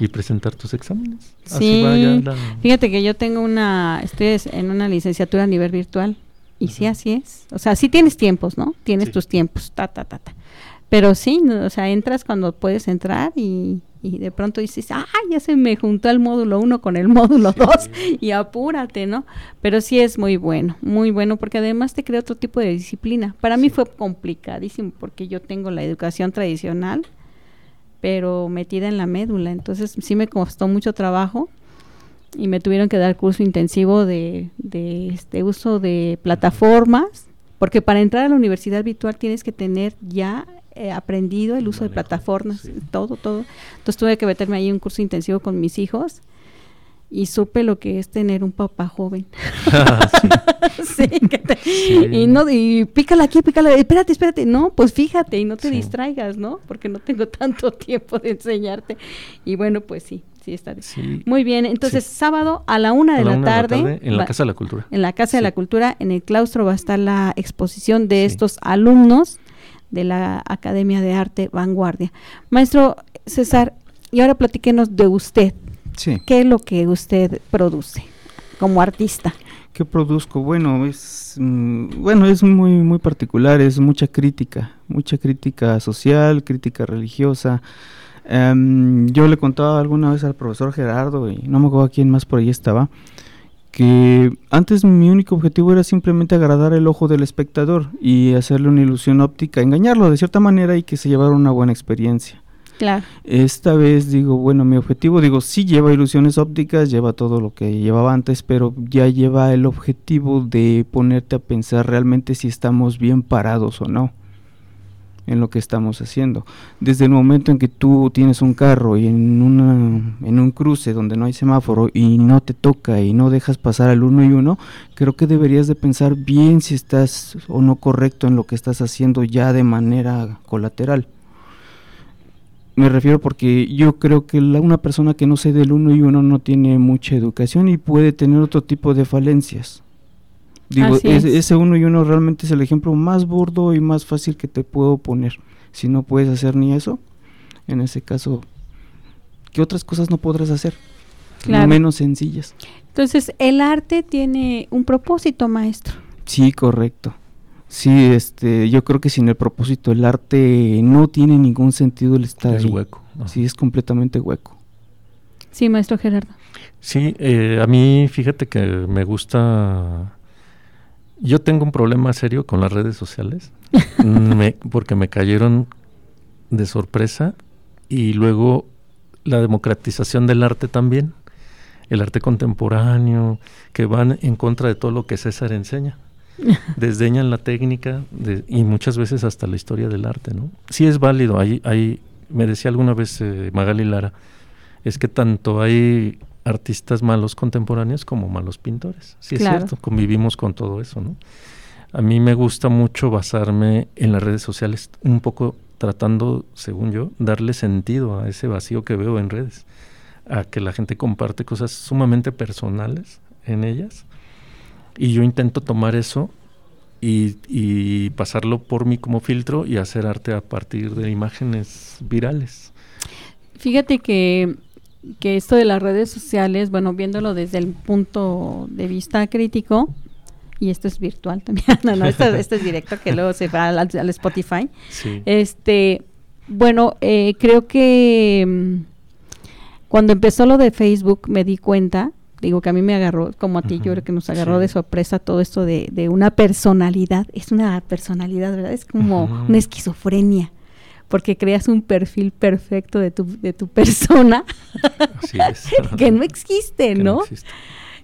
y presentar tus exámenes. Sí, la- Fíjate que yo tengo una, estoy es- en una licenciatura a nivel virtual y sí, así es. O sea, sí tienes tiempos, ¿no? Tienes Sí. tus tiempos, ta, ta, ta, ta. Pero sí, no, o sea, entras cuando puedes entrar y, y de pronto dices, ah, ya se me juntó el módulo 1 con el módulo 2 y apúrate, ¿no? Pero sí es muy bueno, muy bueno porque además te crea otro tipo de disciplina. Para mí fue complicadísimo porque yo tengo la educación tradicional, pero metida en la médula, entonces sí me costó mucho trabajo y me tuvieron que dar curso intensivo de, de este uso de plataformas, porque para entrar a la universidad virtual tienes que tener ya eh, aprendido el uso de plataformas, sí. todo, todo. Entonces tuve que meterme ahí un curso intensivo con mis hijos y supe lo que es tener un papá joven. [LAUGHS] Sí. [LAUGHS] sí, que te- Sí. Y no, y pícala aquí, pícala, espérate, espérate, no, pues fíjate y no te Sí. distraigas, ¿no? Porque no tengo [LAUGHS] tanto tiempo de enseñarte. Y bueno, pues sí, sí está. Sí. Muy bien, entonces Sí. sábado a la una de, A la la, una de la tarde, en la va- Casa de la Cultura. en la Casa de la Cultura, en el claustro va a estar la exposición de Sí. estos alumnos de la Academia de Arte Vanguardia. Maestro César, y ahora platíquenos de usted. Sí. ¿Qué es lo que usted produce como artista? ¿Qué produzco? Bueno, es mm, bueno, es muy muy particular, es mucha crítica, mucha crítica social, crítica religiosa. Em, yo le contaba alguna vez al profesor Gerardo y no me acuerdo a quién más por ahí estaba que antes mi único objetivo era simplemente agradar el ojo del espectador y hacerle una ilusión óptica, engañarlo de cierta manera y que se llevara una buena experiencia. Claro. Esta vez digo, bueno, mi objetivo, digo, sí lleva ilusiones ópticas, lleva todo lo que llevaba antes, pero ya lleva el objetivo de ponerte a pensar realmente si estamos bien parados o no en lo que estamos haciendo. Desde el momento en que tú tienes un carro y en, una, en un cruce donde no hay semáforo y no te toca y no dejas pasar al uno y uno, creo que deberías de pensar bien si estás o no correcto en lo que estás haciendo ya de manera colateral. Me refiero porque yo creo que la- una persona que no sé del uno y uno no tiene mucha educación y puede tener otro tipo de falencias. Digo, Así es- es. ese uno y uno realmente es el ejemplo más burdo y más fácil que te puedo poner. Si no puedes hacer ni eso, en ese caso, ¿qué otras cosas no podrás hacer? Claro. Menos sencillas. Entonces, el arte tiene un propósito, maestro. Sí, correcto. Sí, este, yo creo que sin el propósito el arte no tiene ningún sentido el estar Es ahí. hueco. Sí, es completamente hueco. Sí, maestro Gerardo. Sí, eh, a mí fíjate que me gusta... Yo tengo un problema serio con las redes sociales, [LAUGHS] me- porque me cayeron de sorpresa y luego la democratización del arte también, el arte contemporáneo, que van en contra de todo lo que César enseña. [LAUGHS] Desdeñan la técnica de- y muchas veces hasta la historia del arte, ¿no? Sí es válido, hay, hay, me decía alguna vez eh, Magali Lara, es que tanto hay artistas malos contemporáneos como malos pintores. Sí, es cierto, convivimos con todo eso, ¿no? A mí me gusta mucho basarme en las redes sociales, un poco tratando, según yo, darle sentido a ese vacío que veo en redes, a que la gente comparte cosas sumamente personales en ellas. Y yo intento tomar eso y, y pasarlo por mí como filtro y hacer arte a partir de imágenes virales. Fíjate que, que esto de las redes sociales, bueno, viéndolo desde el punto de vista crítico, y esto es virtual también, [LAUGHS] no, no, esto, esto es directo, que luego se va al, al Spotify. Sí. Este, bueno, eh, creo que mm, cuando empezó lo de Facebook me di cuenta, digo que a mí me agarró, como a ti, yo creo que nos agarró sí. de sorpresa todo esto de, de una personalidad, es una personalidad, ¿verdad? Es como una esquizofrenia, porque creas un perfil perfecto de tu, de tu [LAUGHS] persona Así es. [LAUGHS] que no existe, Que ¿no? existe.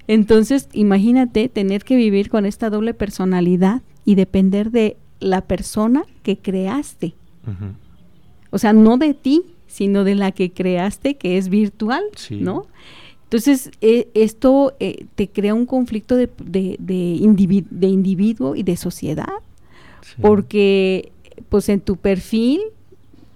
Entonces, imagínate tener que vivir con esta doble personalidad y depender de la persona que creaste. O sea, no de ti, sino de la que creaste, que es virtual, Sí. ¿no? Entonces, eh, esto eh, te crea un conflicto de, de, de, individu- de individuo y de sociedad, Sí. porque pues en tu perfil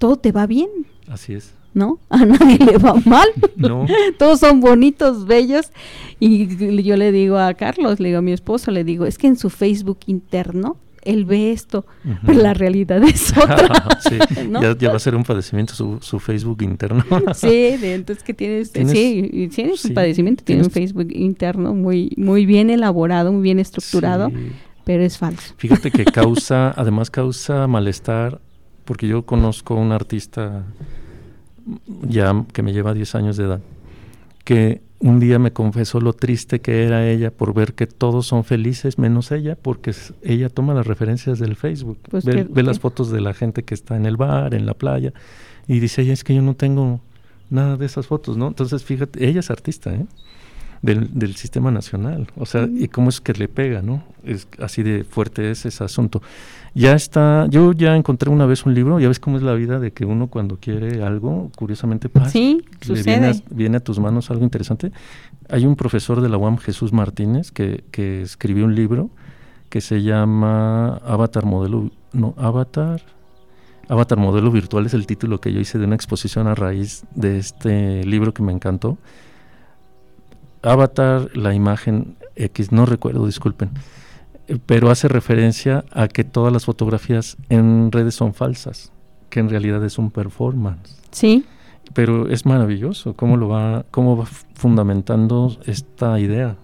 todo te va bien, Así es. ¿no? [LAUGHS] A nadie le va mal. [LAUGHS] No. [LAUGHS] Todos son bonitos, bellos. Y yo le digo a Carlos, le digo a mi esposo, le digo, es que en su Facebook interno él ve esto, pero la realidad es otra. sí, ¿no? ya, ya va a ser un padecimiento su, su Facebook interno. Sí, de, entonces que tiene usted, Tienes- sí, y tiene sí, un padecimiento, tiene un tienes- Facebook interno muy, muy bien elaborado, muy bien estructurado, Sí. pero es falso. Fíjate que causa, además causa malestar, porque yo conozco a un artista ya que me lleva 10 años de edad, que un día me confesó lo triste que era ella por ver que todos son felices menos ella, porque ella toma las referencias del Facebook, Pues ve, que- ve las fotos de la gente que está en el bar, en la playa, y dice ella, es que yo no tengo nada de esas fotos, ¿no? Entonces, fíjate, ella es artista, ¿eh? Del, del sistema nacional, o sea, y cómo es que le pega, ¿no? Es así de fuerte es ese asunto. Ya está, yo ya encontré una vez un libro, ya ves cómo es la vida de que uno cuando quiere algo, curiosamente pasa. Sí, le viene a, viene a tus manos algo interesante. Hay un profesor de la UAM, Jesús Martínez, que, que escribió un libro que se llama Avatar Modelo, no, Avatar, Avatar Modelo Virtual es el título que yo hice de una exposición a raíz de este libro que me encantó. Avatar, la imagen X, no recuerdo, disculpen, eh, pero hace referencia a que todas las fotografías en redes son falsas, que en realidad es un performance. Sí, pero es maravilloso cómo lo va cómo va fundamentando esta idea.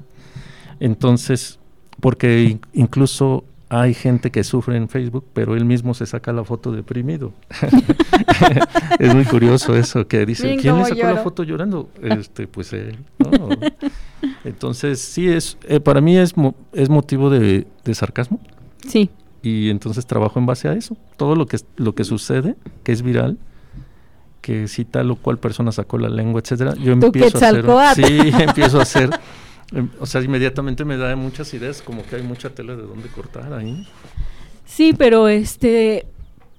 Entonces porque in- incluso hay gente que sufre en Facebook pero él mismo se saca la foto deprimido [LAUGHS] es muy curioso eso que dice quién le sacó la lloro". foto llorando este pues él ¿no? entonces sí es eh, para mí es mo- es motivo de, de sarcasmo sí, y entonces trabajo en base a eso. Todo lo que, lo que sucede, que es viral, que si tal o cual persona sacó la lengua, etcétera, yo empiezo a hacer... Sí, empiezo a hacer... em, O sea, inmediatamente me da muchas ideas, como que hay mucha tela de dónde cortar ahí. sí, pero este,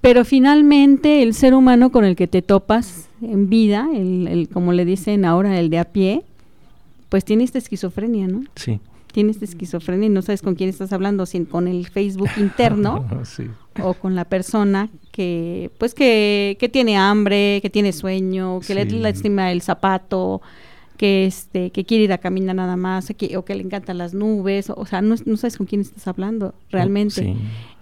pero finalmente el ser humano con el que te topas en vida, el, el como le dicen ahora, el de a pie, pues tiene esta esquizofrenia, ¿no? Sí. Tienes esta esquizofrenia y no sabes con quién estás hablando, si con el Facebook interno [LAUGHS] sí. o con la persona que, pues que, que tiene hambre, que tiene sueño, que le lastima el zapato, que este, que quiere ir a caminar nada más, que- o que le encantan las nubes, o, o sea, no, no sabes con quién estás hablando realmente. Sí.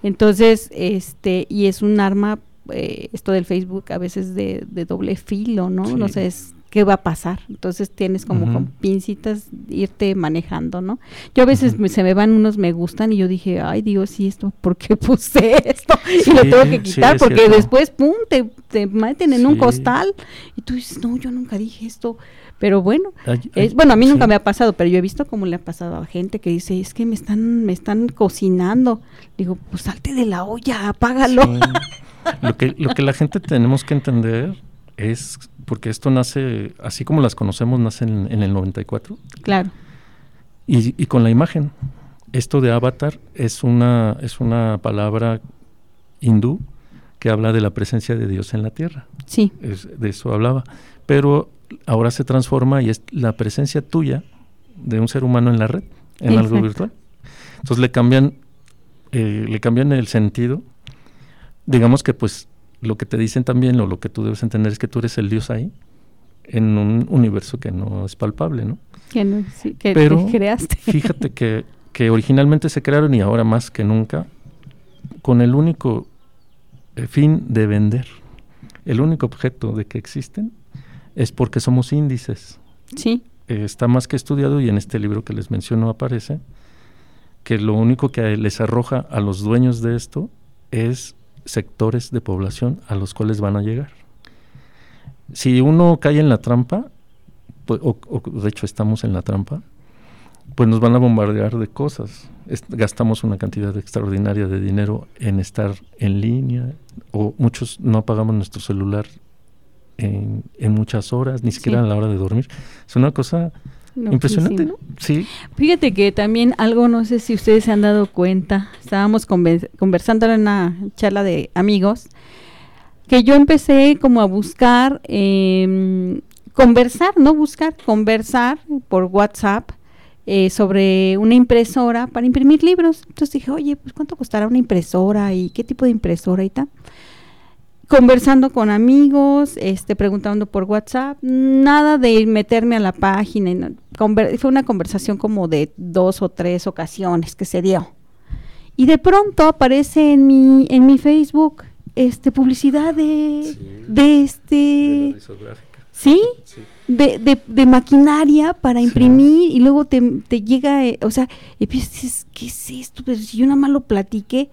Entonces, este, y es un arma, eh, esto del Facebook a veces de, de doble filo, ¿no? Sí. No sabes qué va a pasar. Entonces tienes como Ujú. con pincitas irte manejando, ¿no? Yo a veces me- se me van unos me gustan y yo dije, ay Dios, ¿y esto? ¿Por qué [LAUGHS] puse esto? Sí, y lo tengo que sí, quitar porque cierto. después, pum, te, te meten en un Sí. costal y tú dices, no, yo nunca dije esto. Pero bueno, es, bueno, a mí nunca sí. me ha pasado, pero yo he visto cómo le ha pasado a gente que dice, es que me están, me están cocinando. Digo, pues salte de la olla, apágalo. Sí. Lo que, lo que la gente tenemos que entender es, porque esto nace, así como las conocemos, nace en, en el 94, Claro, y, y con la imagen. Esto de avatar es una, es una palabra hindú que habla de la presencia de Dios en la tierra. sí, Es- de eso hablaba. Pero ahora se transforma y es la presencia tuya de un ser humano en la red, en algo virtual. Entonces le cambian, eh, le cambian el sentido. Digamos que pues lo que te dicen también, o lo que tú debes entender es que tú eres el Dios ahí, en un universo que no es palpable, ¿no? que, no, sí, que Pero te creaste. [LAUGHS] Fíjate que, que originalmente se crearon y ahora más que nunca con el único eh, fin de vender. El único objeto de que existen es porque somos índices. Sí. Eh, está más que estudiado y en este libro que les menciono aparece que lo único que les arroja a los dueños de esto es sectores de población a los cuales van a llegar. Si uno cae en la trampa, pues, o, de hecho estamos en la trampa, pues nos van a bombardear de cosas. gastamos una cantidad extraordinaria de dinero en estar en línea, o muchos no apagamos nuestro celular en, muchas horas, ni siquiera a la hora de dormir. Es una cosa impresionante. Sí. Fíjate que también algo, no sé si ustedes se han dado cuenta, estábamos conversando en una charla de amigos, que yo empecé como a buscar, eh, conversar, no buscar, conversar por WhatsApp eh, sobre una impresora para imprimir libros. Entonces dije, oye, pues cuánto costará una impresora y qué tipo de impresora y tal conversando con amigos, este, preguntando por WhatsApp, nada de meterme a la página. fue una conversación como de dos o tres ocasiones que se dio. Y de pronto aparece en mi, en mi Facebook este publicidad de, de este ¿sí? De, de, de, maquinaria para imprimir y luego te, te llega, eh, o sea, y piensas, ¿qué es esto? Pero si yo nada más lo platiqué,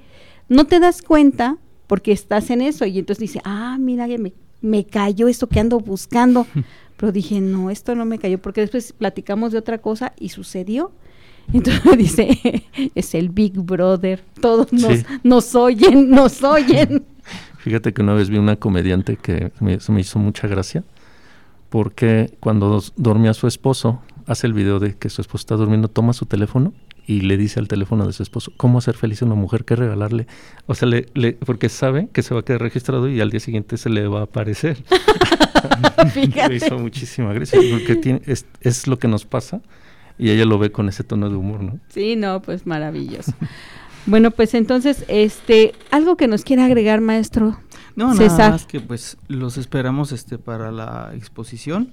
no te das cuenta porque estás en eso. Y entonces dice, ah, mira, me, me cayó esto que ando buscando. [LAUGHS] Pero dije, no, esto no me cayó, porque después platicamos de otra cosa y sucedió. [LAUGHS] Entonces dice, [LAUGHS] es el Big Brother, todos nos, nos oyen, nos oyen. Fíjate que una vez vi una comediante que me, me hizo mucha gracia, porque cuando dormía su esposo, hace el video de que su esposo está durmiendo, toma su teléfono y le dice al teléfono de su esposo cómo hacer feliz a una mujer, qué regalarle. O sea, le, porque sabe que se va a quedar registrado y al día siguiente se le va a aparecer. [LAUGHS] Me hizo muchísima gracia porque tiene, es, es lo que nos pasa y ella lo ve con ese tono de humor, ¿no? Sí, no, pues maravilloso. [LAUGHS] bueno, pues entonces, este, algo que nos quiera agregar, maestro. No, nada más que pues los esperamos este para la exposición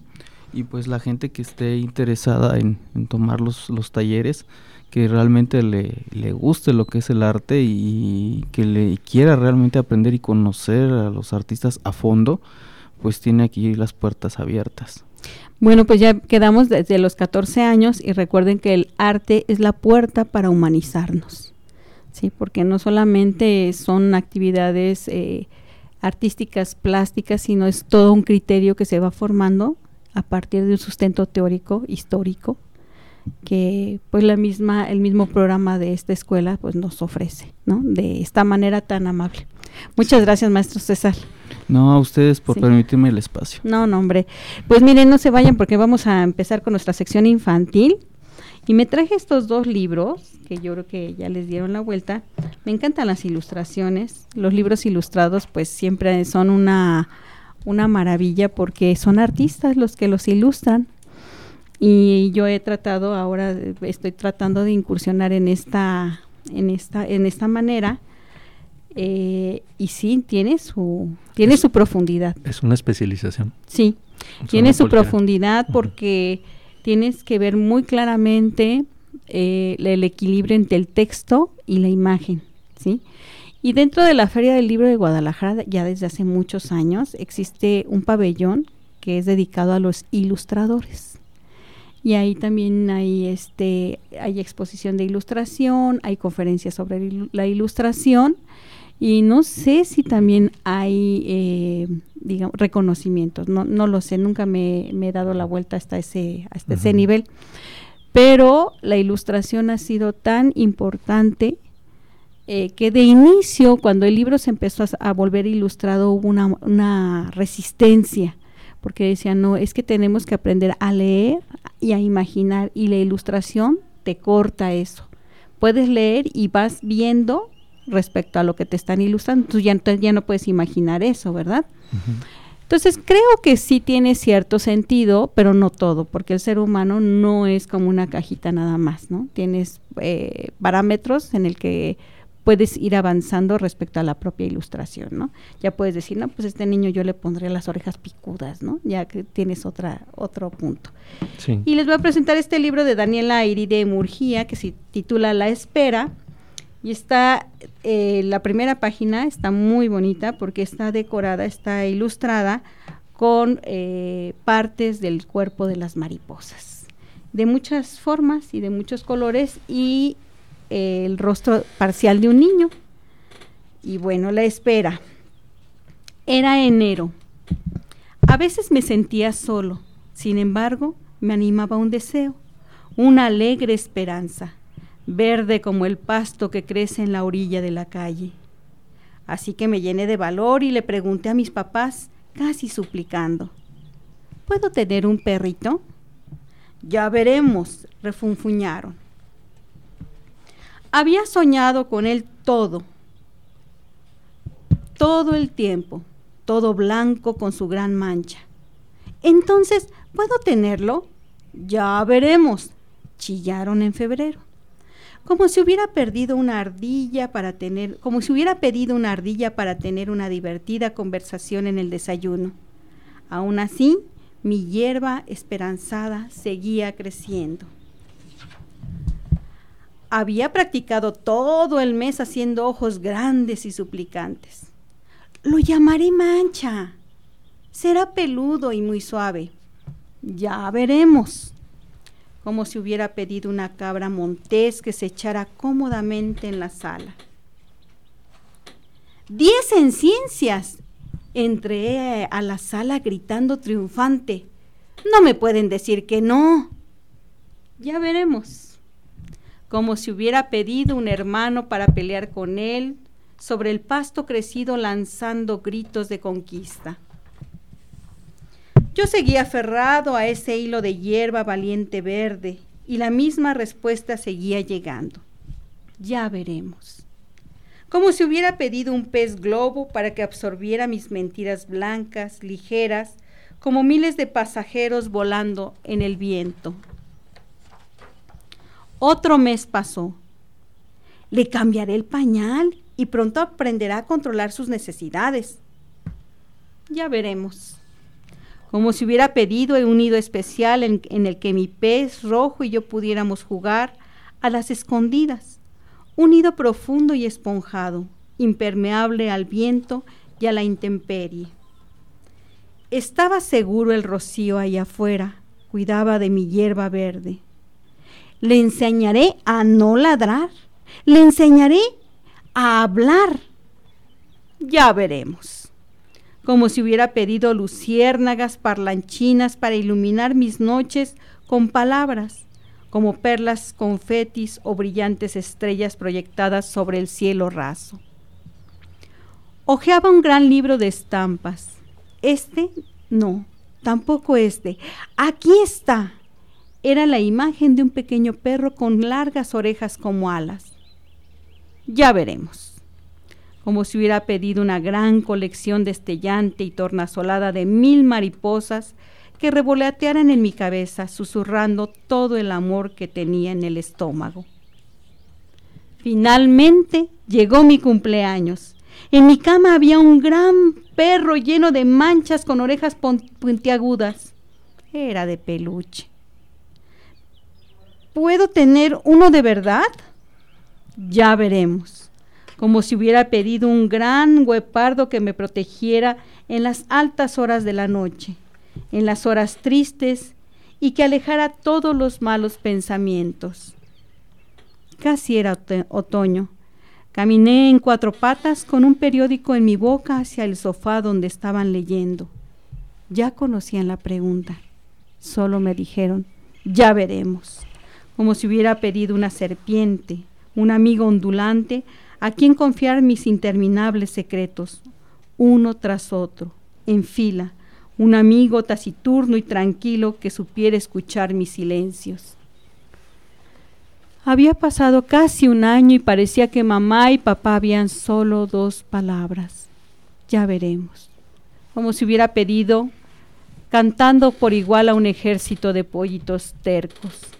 y pues la gente que esté interesada en, tomar los, los talleres, que realmente le, le, guste lo que es el arte y que le quiera realmente aprender y conocer a los artistas a fondo, pues tiene aquí las puertas abiertas. Bueno, pues ya quedamos desde los 14 años y recuerden que el arte es la puerta para humanizarnos, ¿sí? Porque no solamente son actividades eh, artísticas, plásticas, sino es todo un criterio que se va formando a partir de un sustento teórico, histórico, que pues la misma el mismo programa de esta escuela pues nos ofrece no de esta manera tan amable. Muchas gracias maestro César. No a ustedes por permitirme el espacio. No no hombre. Pues miren no se vayan porque vamos a empezar con nuestra sección infantil. Y me traje estos dos libros que yo creo que ya les dieron la vuelta. Me encantan las ilustraciones. Los libros ilustrados pues siempre son una una maravilla porque son artistas los que los ilustran. Y yo he tratado ahora estoy tratando de incursionar en esta en esta en esta manera eh, y sí tiene su tiene su profundidad. es una especialización. Sí tiene su profundidad porque tienes que ver muy claramente eh, el equilibrio entre el texto y la imagen sí y dentro de la Feria del Libro de Guadalajara, ya desde hace muchos años, existe un pabellón que es dedicado a los ilustradores. Y ahí también hay este hay exposición de ilustración, hay conferencias sobre la ilustración. Y no sé si también hay eh, digamos reconocimientos, no, no lo sé, nunca me, he dado la vuelta hasta ese hasta ese nivel, pero la ilustración ha sido tan importante eh, que de inicio, cuando el libro se empezó a, a volver ilustrado, hubo una, una resistencia porque decían, no, es que tenemos que aprender a leer y a imaginar y la ilustración te corta eso. Puedes leer y vas viendo respecto a lo que te están ilustrando, tú ya, ya no puedes imaginar eso, ¿verdad? Entonces creo que sí tiene cierto sentido, pero no todo, porque el ser humano no es como una cajita nada más, ¿no? Tienes eh, parámetros en el que puedes ir avanzando respecto a la propia ilustración, ¿no? Ya puedes decir, no, pues este niño yo le pondré las orejas picudas, ¿no? Ya que tienes otra, otro punto. Y les voy a presentar este libro de Daniela Iride Murgía, que se titula La Espera, Y está, eh, la primera página está muy bonita porque está decorada, está ilustrada con eh, partes del cuerpo de las mariposas, de muchas formas y de muchos colores y el rostro parcial de un niño. Y bueno, la espera. Era enero. A veces me sentía solo, sin embargo, me animaba un deseo, una alegre esperanza verde como el pasto que crece en la orilla de la calle. Así que me llené de valor y le pregunté a mis papás, casi suplicando, ¿puedo tener un perrito? Ya veremos, refunfuñaron. Había soñado con él todo, todo el tiempo, todo blanco con su gran mancha. Entonces, ¿puedo tenerlo? Ya veremos, chillaron en febrero como si hubiera perdido una ardilla para tener, como si hubiera pedido una ardilla para tener una divertida conversación en el desayuno. Aún así, mi hierba esperanzada seguía creciendo. Había practicado todo el mes haciendo ojos grandes y suplicantes. Lo llamaré mancha. Será peludo y muy suave. Ya veremos como si hubiera pedido una cabra montés que se echara cómodamente en la sala. Diez en ciencias. Entré a la sala gritando triunfante. No me pueden decir que no. Ya veremos. Como si hubiera pedido un hermano para pelear con él sobre el pasto crecido lanzando gritos de conquista. Yo seguía aferrado a ese hilo de hierba valiente verde y la misma respuesta seguía llegando. Ya veremos. Como si hubiera pedido un pez globo para que absorbiera mis mentiras blancas, ligeras, como miles de pasajeros volando en el viento. Otro mes pasó. Le cambiaré el pañal y pronto aprenderá a controlar sus necesidades. Ya veremos como si hubiera pedido un nido especial en, el que mi pez rojo y yo pudiéramos jugar a las escondidas, un nido profundo y esponjado, impermeable al viento y a la intemperie. Estaba seguro el rocío allá afuera, cuidaba de mi hierba verde. Le enseñaré a no ladrar, le enseñaré a hablar. Ya veremos como si hubiera pedido luciérnagas parlanchinas para iluminar mis noches con palabras, como perlas confetis o brillantes estrellas proyectadas sobre el cielo raso. Ojeaba un gran libro de estampas. Este no, tampoco este. Aquí está. Era la imagen de un pequeño perro con largas orejas como alas. Ya veremos como si hubiera pedido una gran colección destellante y tornasolada de mil mariposas que revolatearan en mi cabeza, susurrando todo el amor que tenía en el estómago. Finalmente llegó mi cumpleaños. En mi cama había un gran perro lleno de manchas con orejas puntiagudas. Era de peluche. ¿Puedo tener uno de verdad? Ya veremos como si hubiera pedido un gran guepardo que me protegiera en las altas horas de la noche, en las horas tristes y que alejara todos los malos pensamientos. Casi era otoño. Caminé en cuatro patas con un periódico en mi boca hacia el sofá donde estaban leyendo. Ya conocían la pregunta. Solo me dijeron, ya veremos, como si hubiera pedido una serpiente, un amigo ondulante a quien confiar mis interminables secretos, uno tras otro, en fila, un amigo taciturno y tranquilo que supiera escuchar mis silencios. Había pasado casi un año y parecía que mamá y papá habían solo dos palabras. Ya veremos. Como si hubiera pedido, cantando por igual a un ejército de pollitos tercos.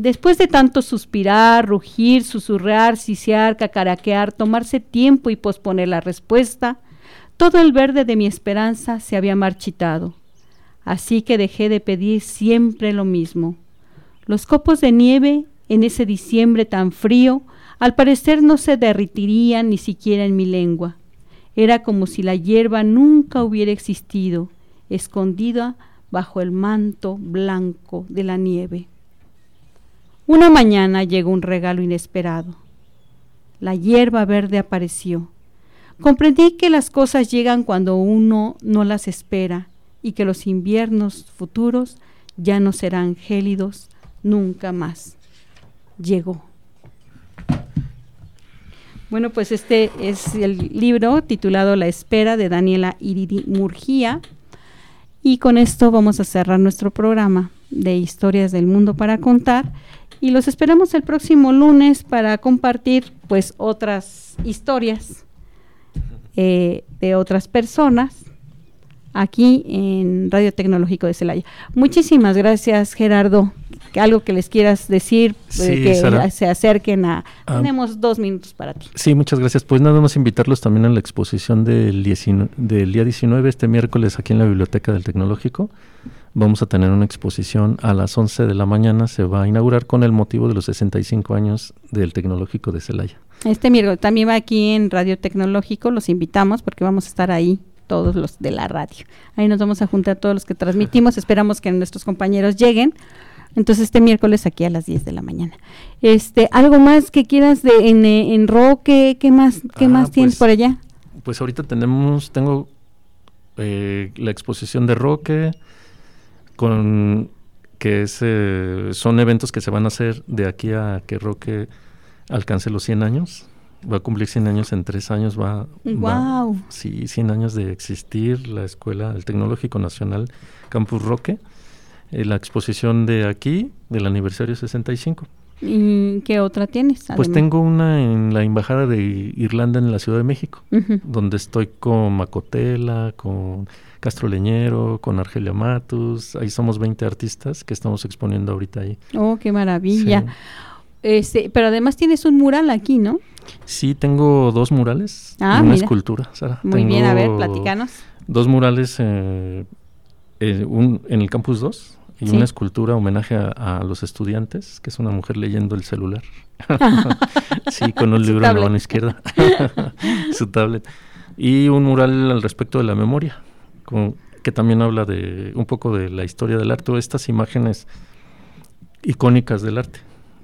Después de tanto suspirar, rugir, susurrar, sisear, cacaraquear, tomarse tiempo y posponer la respuesta, todo el verde de mi esperanza se había marchitado. Así que dejé de pedir siempre lo mismo. Los copos de nieve en ese diciembre tan frío Al parecer no se derritirían ni siquiera en mi lengua. Era como si la hierba nunca hubiera existido, escondida bajo el manto blanco de la nieve. Una mañana llegó un regalo inesperado. La hierba verde apareció. Comprendí que las cosas llegan cuando uno no las espera y que los inviernos futuros ya no serán gélidos nunca más. Llegó. Bueno, pues este es el libro titulado La espera de Daniela Iridi Murgía. Y con esto vamos a cerrar nuestro programa de historias del mundo para contar. Y los esperamos el próximo lunes para compartir pues otras historias eh, de otras personas aquí en Radio Tecnológico de Celaya. Muchísimas gracias, Gerardo. Algo que les quieras decir, eh, que se acerquen a... Ah. tenemos dos minutos para ti. Sí, muchas gracias. Pues nada más invitarlos también a la exposición del, del día 19, este miércoles, aquí en la Biblioteca del Tecnológico. Vamos a tener una exposición a las 11 de la mañana. Se va a inaugurar con el motivo de los 65 años del Tecnológico de Celaya. Este miércoles también va aquí en Radio Tecnológico. Los invitamos porque vamos a estar ahí todos los de la radio. Ahí nos vamos a juntar todos los que transmitimos. Esperamos que nuestros compañeros lleguen. Entonces este miércoles aquí a las 10 de la mañana. Este, algo más que quieras de en, en Roque, ¿qué más qué ah, más tienes pues, por allá? Pues ahorita tenemos tengo eh, la exposición de Roque con que es, eh, son eventos que se van a hacer de aquí a que Roque alcance los 100 años va a cumplir 100 años en tres años, va, wow. sí, 100 años de existir la escuela, el Tecnológico Nacional Campus Roque, eh, la exposición de aquí, del aniversario 65. ¿Y qué otra tienes? Pues tengo una en la Embajada de Irlanda en la Ciudad de México, donde estoy con Macotela, con Castro Leñero, con Argelia Matus, ahí somos 20 artistas que estamos exponiendo ahorita ahí. Oh, qué maravilla. Este, pero además tienes un mural aquí, ¿no? Sí, tengo dos murales ah, una escultura, Sara. Muy bien, a ver, platicanos. Dos murales, eh, eh, un, en el Campus 2 y una escultura homenaje a, los estudiantes, que es una mujer leyendo el celular. [LAUGHS] sí, con un libro en la mano izquierda, [LAUGHS] su tablet. Y un mural al respecto de la memoria, que también habla de un poco de la historia del arte, estas imágenes icónicas del arte.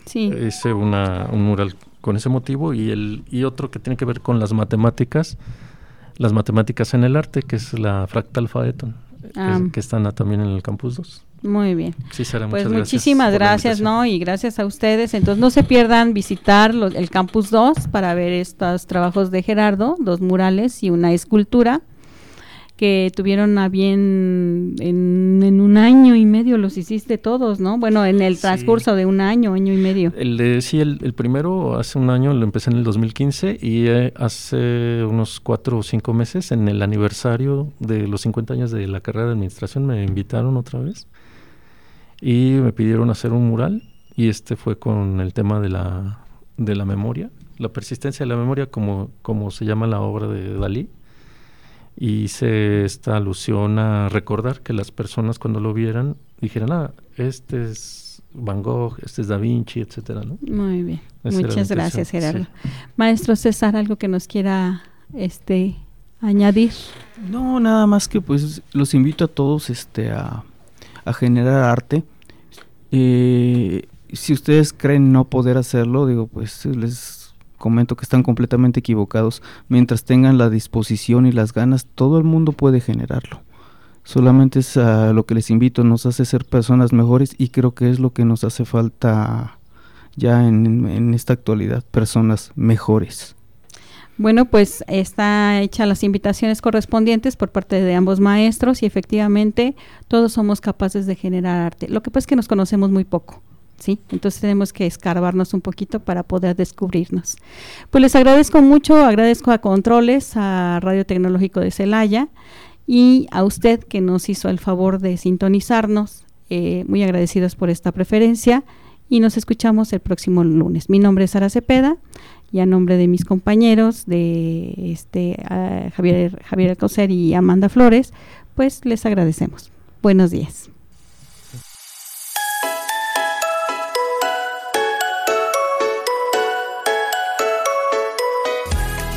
Sí. Es una, un mural con ese motivo y, el, y otro que tiene que ver con las matemáticas, las matemáticas en el arte, que es la fractal Phaeton, ah. que, está también en el campus 2. Muy bien. Sí, Sara, pues muchísimas gracias, ¿no? Y gracias a ustedes. Entonces no se pierdan visitar el campus 2 para ver estos trabajos de Gerardo, dos murales y una escultura que tuvieron a bien en, un año y medio los hiciste todos, ¿no? Bueno, en el transcurso de un año, año y medio. El de, sí, el, primero hace un año lo empecé en el 2015 y eh, hace unos cuatro o cinco meses, en el aniversario de los 50 años de la carrera de administración, me invitaron otra vez y me pidieron hacer un mural y este fue con el tema de la, de la memoria, la persistencia de la memoria como, como se llama la obra de Dalí hice esta alusión a recordar que las personas cuando lo vieran dijeran, ah, este es Van Gogh, este es Da Vinci, etcétera, ¿no? Muy bien. Muchas gracias, Gerardo. Maestro César, algo que nos quiera este añadir. No, nada más que pues los invito a todos este a, a generar arte. Eh, si ustedes creen no poder hacerlo, digo, pues les comento que están completamente equivocados. Mientras tengan la disposición y las ganas, todo el mundo puede generarlo. Solamente es a lo que les invito, nos hace ser personas mejores y creo que es lo que nos hace falta ya en, esta actualidad, personas mejores. Bueno, pues está hecha las invitaciones correspondientes por parte de ambos maestros y efectivamente todos somos capaces de generar arte. Lo que pasa es que nos conocemos muy poco. ¿Sí? Entonces tenemos que escarbarnos un poquito para poder descubrirnos. Pues les agradezco mucho, agradezco a Controles, a Radio Tecnológico de Celaya y a usted que nos hizo el favor de sintonizarnos. Eh, muy agradecidos por esta preferencia y nos escuchamos el próximo lunes. Mi nombre es Sara Cepeda y a nombre de mis compañeros de este Javier Javier Alcocer y Amanda Flores, pues les agradecemos. Buenos días.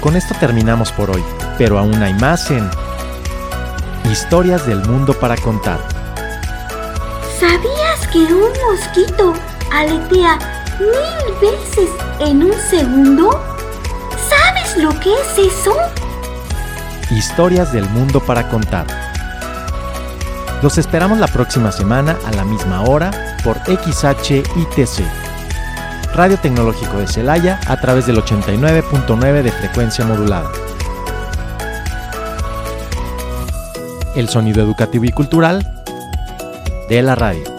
Con esto terminamos por hoy, pero aún hay más en Historias del Mundo para Contar. ¿Sabías que un mosquito aletea mil veces en un segundo? ¿Sabes lo que es eso? Historias del Mundo para Contar. Los esperamos la próxima semana a la misma hora por XHITC. Radio Tecnológico de Celaya a través del 89.9 de frecuencia modulada. El sonido educativo y cultural de la radio.